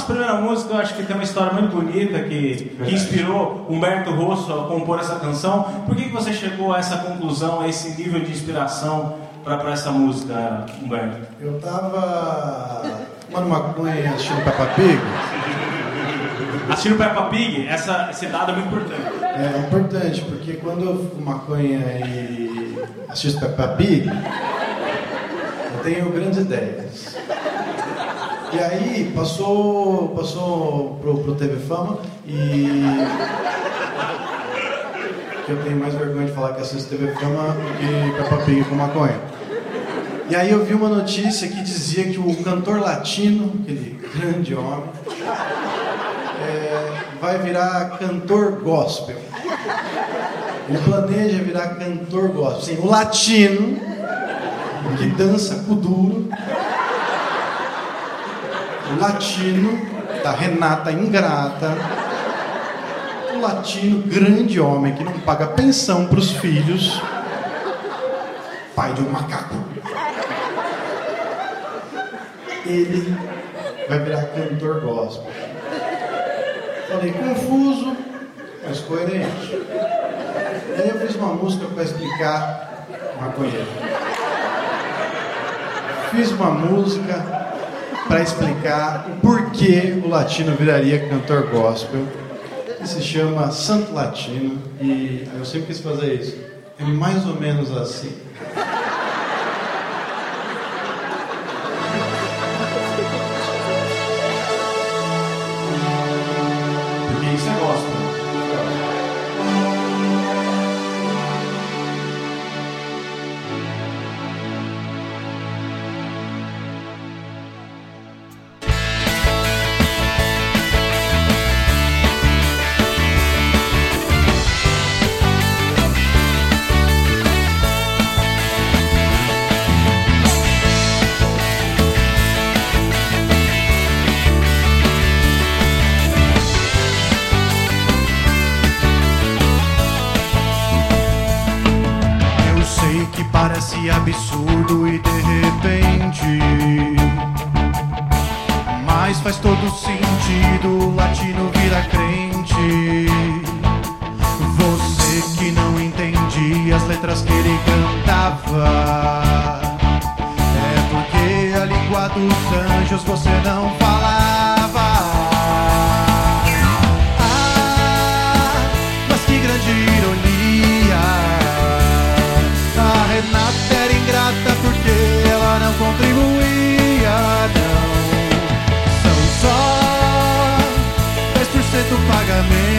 nossa primeira música, eu acho que tem uma história muito bonita que, que inspirou Humberto Rosso a compor essa canção. Por que, que você chegou a essa conclusão, a esse nível de inspiração para essa música, Humberto? Eu tava fumando maconha assistindo Peppa Pig. Assistindo Peppa Pig, essa, esse dado é muito importante. É importante, porque quando eu fumo maconha e assisto Peppa Pig, eu tenho grandes ideias. E aí passou, passou pro, pro TV Fama e. Que eu tenho mais vergonha de falar que assisto TV Fama do que Peppa Pig com maconha. E aí eu vi uma notícia que dizia que o cantor latino, aquele grande homem, é, vai virar cantor gospel. Ele planeja virar cantor gospel. Sim, o latino que dança com duro. O latino da Renata Ingrata. O latino grande homem que não paga pensão para os filhos. Pai de um macaco. Ele vai virar cantor gospel. Falei, confuso, mas coerente. Aí eu fiz uma música para explicar maconheiro. Fiz uma música para explicar o porquê o latino viraria cantor gospel. Que se chama Santo Latino. E eu sempre quis fazer isso. É mais ou menos assim. Absurdo e de repente. Mas faz todo sentido, o latino vira crente. Você que não entendia as letras que ele cantava. É porque a língua dos anjos você não 10% pagamento.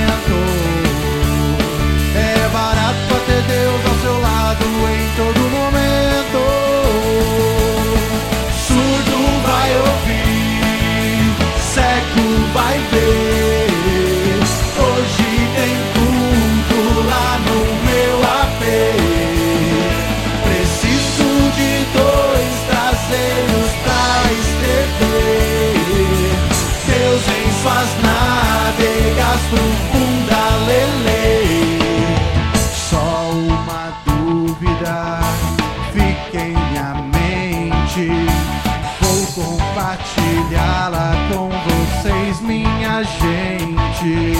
Gente.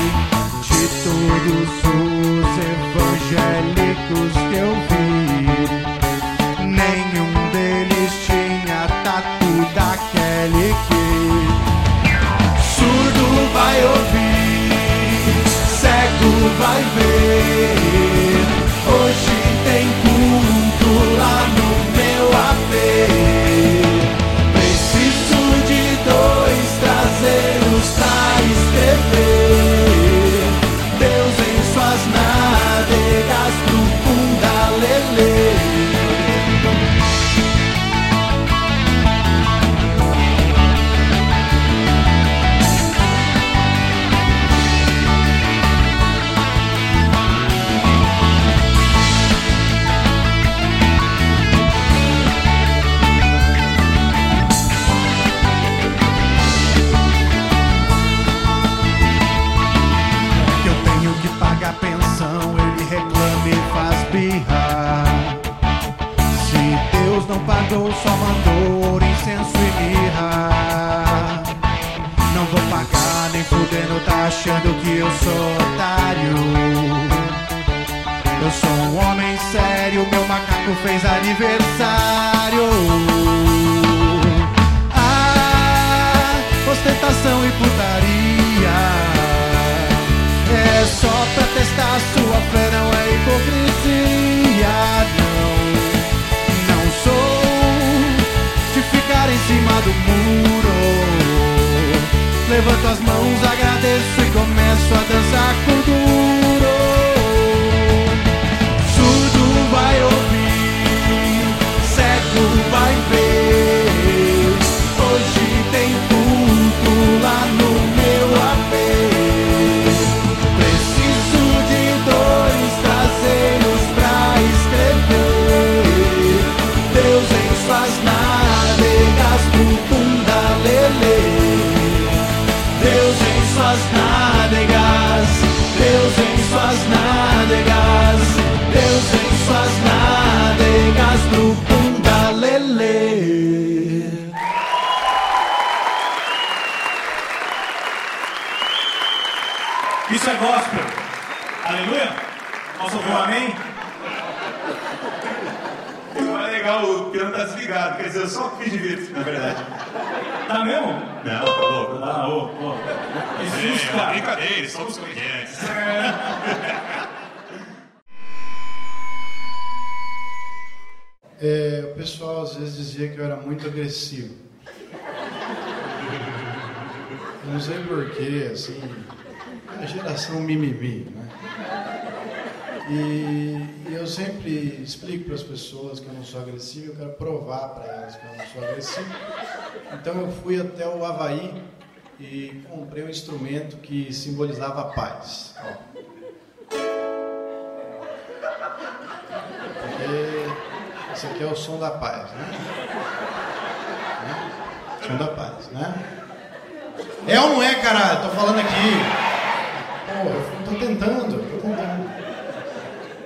De todos os evangélicos que eu vi, mano tá achando que eu sou otário. Eu sou um homem sério, meu macaco fez aniversário. Ah, ostentação e putaria. É só pra testar sua fé, não é hipocrisia, não. Não sou de ficar em cima do muro. Levanto as mãos, agradeço e começo a dançar com duro. Pro bunda lelê. Isso é gospel. Aleluia? Posso ouvir um amém? Ficou legal, o piano tá desligado. Quer dizer, eu só fiz de vir, na verdade. Tá mesmo? Não, tá louco. Ah, ô, ô. Que É, susto, uma cara. brincadeira, somos comediantes. É, o pessoal às vezes dizia que eu era muito agressivo. Não sei porquê, assim, a geração mimimi, né? E, e eu sempre explico para as pessoas que eu não sou agressivo, eu quero provar para elas que eu não sou agressivo. Então eu fui até o Havaí e comprei um instrumento que simbolizava a paz. Ó. esse aqui é o som da paz, né? Né? Som da paz, né? É ou não é, caralho? Tô falando aqui. Pô, eu tô tentando, tô tentando.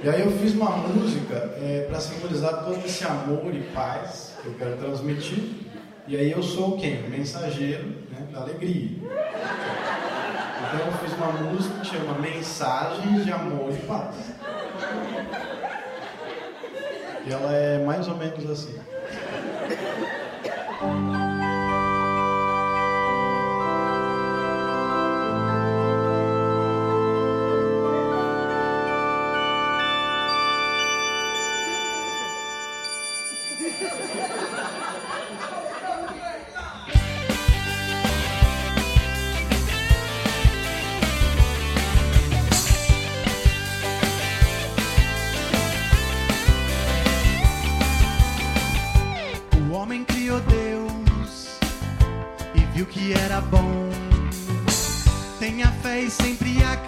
E aí eu fiz uma música é, para simbolizar todo esse amor e paz que eu quero transmitir. E aí eu sou quem? O mensageiro né, da alegria. Então eu fiz uma música que chama Mensagens de Amor e Paz. E ela é mais ou menos assim.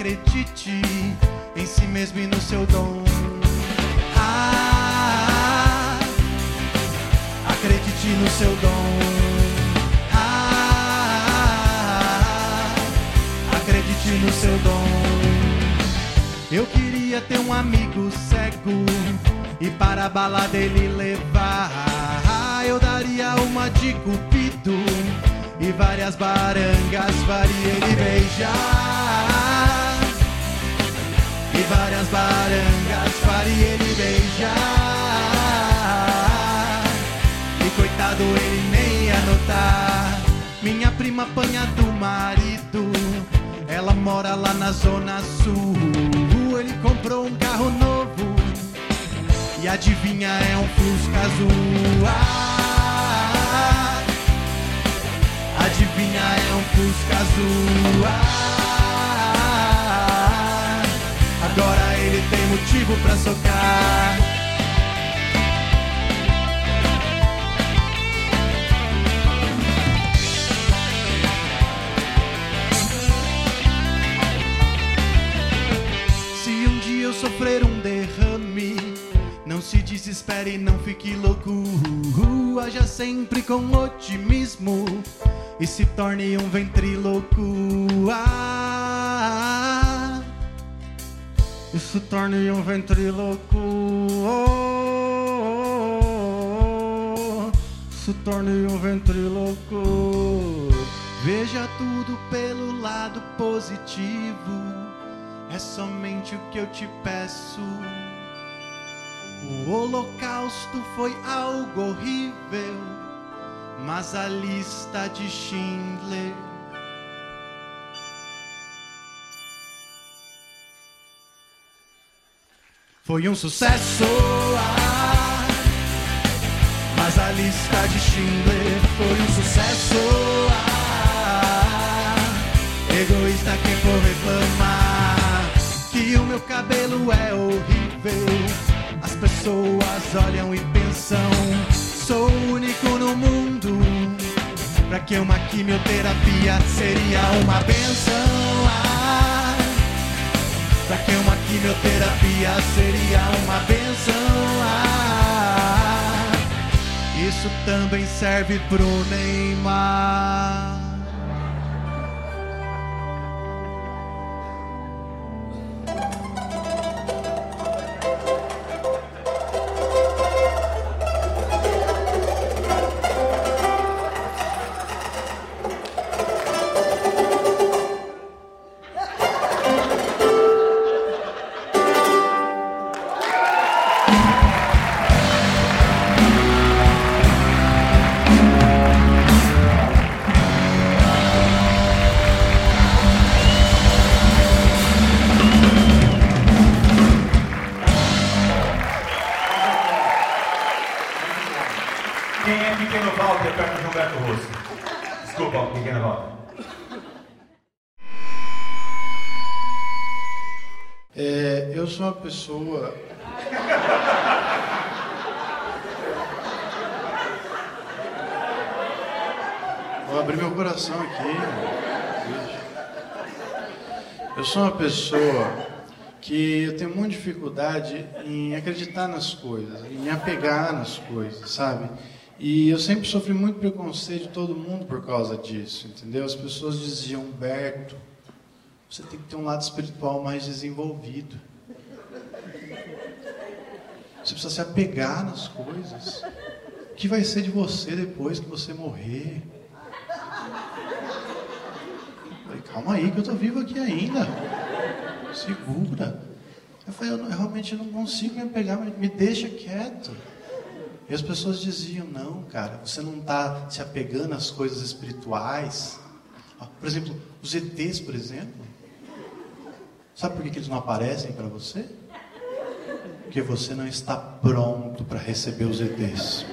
acredite em si mesmo e no seu dom. Ah, acredite no seu dom. Ah, acredite no seu dom. Eu queria ter um amigo cego e para a balada ele levar. Eu daria uma de cupido e várias barangas faria ele beijar. Várias barangas faria ele beijar. E coitado ele nem ia notar. Minha prima apanha do marido. Ela mora lá na zona sul. Ele comprou um carro novo. E adivinha, é um Fusca azul. Ah, adivinha, é um Fusca azul. Ah, agora ele tem motivo pra socar. Se um dia eu sofrer um derrame, não se desespere e não fique louco. Haja sempre com otimismo e se torne um ventriloco. Ah, e se torne um ventriloco. Oh, se torne um ventriloco. Veja tudo pelo lado positivo. É somente o que eu te peço. O holocausto foi algo horrível, mas a lista de Schindler foi um sucesso. Ah, mas a lista de Schindler foi um sucesso. Ah, egoísta quem for reclamar que o meu cabelo é horrível. As pessoas olham e pensam: sou único no mundo. Pra que uma quimioterapia seria uma benção? Pra que uma quimioterapia seria uma benção? Ah, isso também serve pro Neymar. Desculpa, Pequeno Walter. É, eu sou uma pessoa. Vou abrir meu coração aqui. Eu sou uma pessoa que eu tenho muita dificuldade em acreditar nas coisas, em me apegar nas coisas, sabe? E eu sempre sofri muito preconceito de todo mundo por causa disso, entendeu? As pessoas diziam, Humberto, você tem que ter um lado espiritual mais desenvolvido. Você precisa se apegar nas coisas. O que vai ser de você depois que você morrer? Falei, calma aí que eu estou vivo aqui ainda. Segura. Eu falei, eu, não- eu realmente não consigo me apegar, me deixa quieto. E as pessoas diziam, não, cara, você não está se apegando às coisas espirituais. Ah, Por exemplo, os ETs, por exemplo. Sabe por que que eles não aparecem para você? Porque você não está pronto para receber os ETs.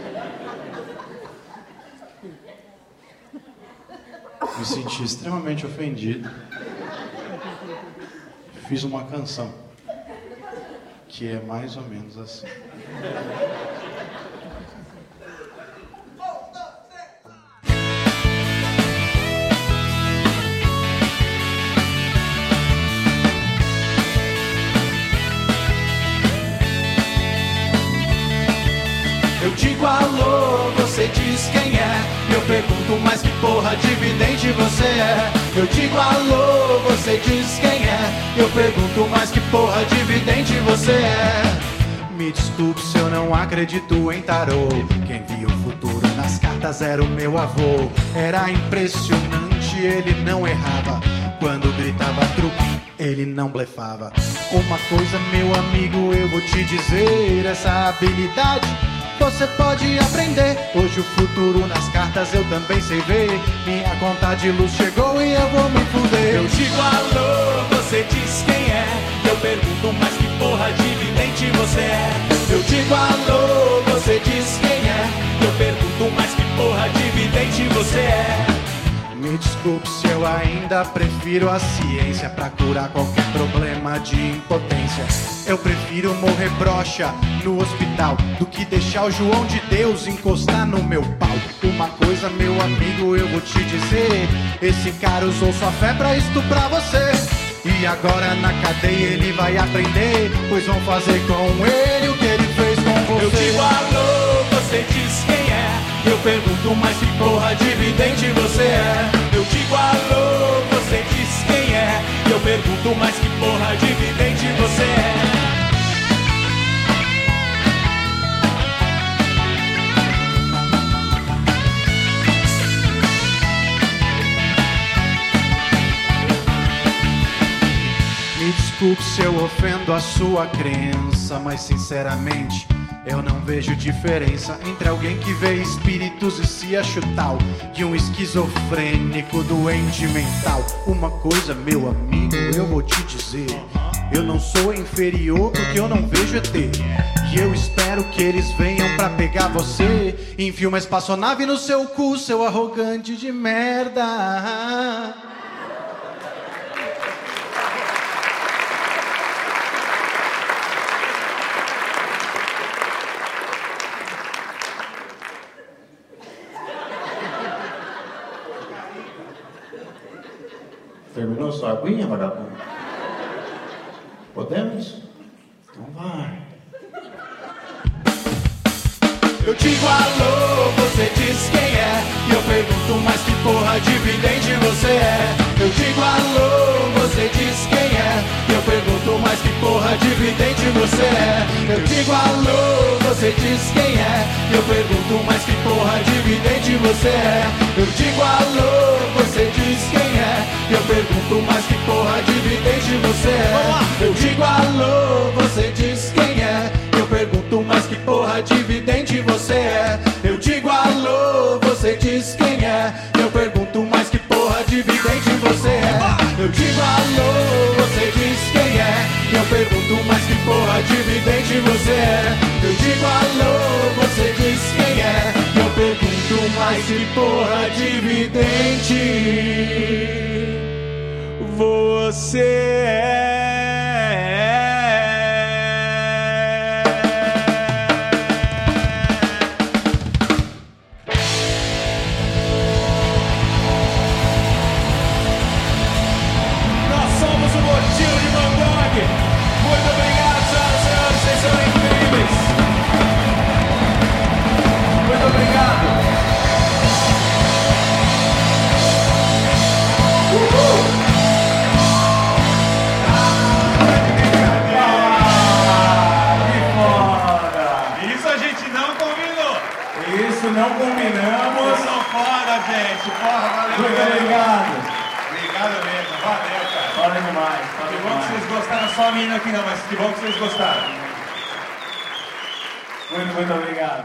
Me senti extremamente ofendido. Fiz uma canção que é mais ou menos assim. Digo alô, você diz quem é. Eu pergunto, mas que porra de vidente você é? Eu digo alô, você diz quem é. Eu pergunto, mas que porra de vidente você é? Me desculpe se eu não acredito em tarô. Quem via o futuro nas cartas era o meu avô. Era impressionante, ele não errava. Quando gritava truque, ele não blefava. Uma coisa, meu amigo, eu vou te dizer: essa habilidade você pode aprender. Hoje o futuro nas cartas eu também sei ver. Minha conta de luz chegou e eu vou me fuder. Eu digo alô, você diz quem é. Eu pergunto, mas que porra de vidente você é? Eu digo alô, você diz quem é. Eu pergunto, mas que porra de vidente você é? Me desculpe se eu ainda prefiro a ciência pra curar qualquer problema de impotência. Eu prefiro morrer broxa no hospital do que deixar o João de Deus encostar no meu pau. Uma coisa, meu amigo, eu vou te dizer: esse cara usou sua fé pra estuprar você. E agora na cadeia ele vai aprender, pois vão fazer com ele o que ele fez com você. Eu digo alô, você diz quem é. Eu pergunto, mas que porra de vidente você é? Eu digo alô, você diz quem é? Eu pergunto, mas que porra de vidente você é? Me desculpe se eu ofendo a sua crença, mas sinceramente Eu não vejo diferença entre alguém que vê espíritos e se acha tal e um esquizofrênico doente mental. Uma coisa, meu amigo, eu vou te dizer: eu não sou inferior porque eu não vejo ET. E eu espero que eles venham pra pegar você. Enfia uma espaçonave no seu cu, seu arrogante de merda. Terminou sua aguinha, vagabundo? Podemos? Então vai. Eu digo alô, você diz quem é. E eu pergunto, mas que porra de vidente você é? Eu digo alô, você diz quem é. E eu pergunto, mas que porra de vidente você é? Eu digo alô, você diz quem é. E eu pergunto, mas que porra de vidente você é? Eu digo alô, pergunto, mas que porra de vidente você é? Eu digo alô, você diz quem é. Eu pergunto, mas que porra de vidente você é? Eu digo alô, você diz quem é. Eu pergunto, mas que porra de vidente você é? Eu digo alô, você diz quem é. Eu pergunto, mas que porra de vidente você é? Eu digo alô, você diz quem é. Eu pergunto, mas que porra de vidente você é. Não combinamos. Vocês são foda, gente. Porra, valeu Muito mesmo. obrigado. Obrigado mesmo. Valeu, cara. Foda demais. Foda Que bom que vocês gostaram. Só a menina aqui não, mas que bom que vocês gostaram. Muito, muito obrigado.